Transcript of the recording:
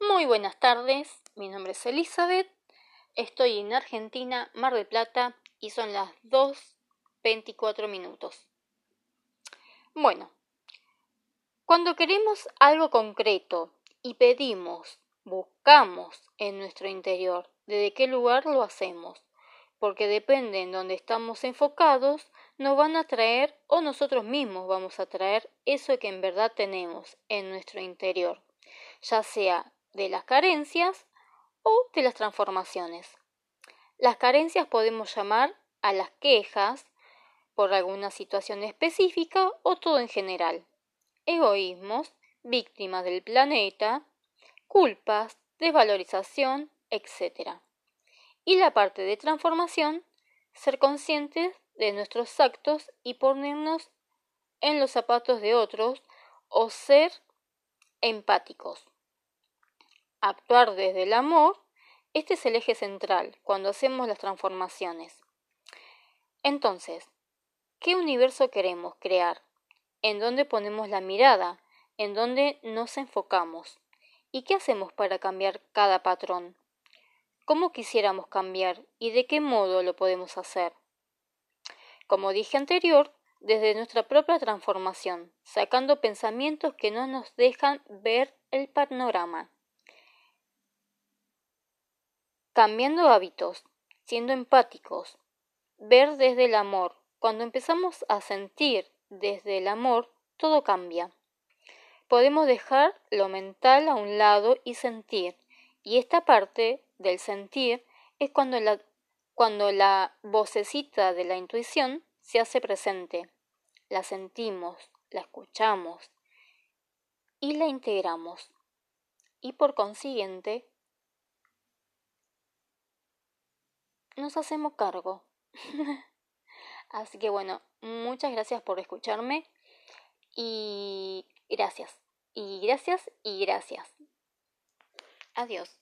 Muy buenas tardes, mi nombre es Elizabeth, estoy en Argentina, Mar del Plata, y son las 2.24 minutos. Bueno, cuando queremos algo concreto y pedimos, buscamos en nuestro interior, ¿de qué lugar lo hacemos? Porque depende en donde estamos enfocados, nos van a traer o nosotros mismos vamos a traer eso que en verdad tenemos en nuestro interior, ya sea de las carencias o de las transformaciones. Las carencias podemos llamar a las quejas por alguna situación específica o todo en general. Egoísmos, víctimas del planeta, culpas, desvalorización, etc. Y la parte de transformación, ser conscientes de nuestros actos y ponernos en los zapatos de otros o ser empáticos. Actuar desde el amor, este es el eje central cuando hacemos las transformaciones. Entonces, ¿qué universo queremos crear? ¿En dónde ponemos la mirada? ¿En dónde nos enfocamos? ¿Y qué hacemos para cambiar cada patrón? ¿Cómo quisiéramos cambiar y de qué modo lo podemos hacer? Como dije anterior, desde nuestra propia transformación, sacando pensamientos que no nos dejan ver el panorama. Cambiando hábitos, siendo empáticos, ver desde el amor. Cuando empezamos a sentir desde el amor, todo cambia. Podemos dejar lo mental a un lado y sentir. Y esta parte del sentir es cuando la cuando la vocecita de la intuición se hace presente, la sentimos, la escuchamos y la integramos. Y por consiguiente, nos hacemos cargo. Así que bueno, muchas gracias por escucharme y gracias, y gracias, y gracias. Adiós.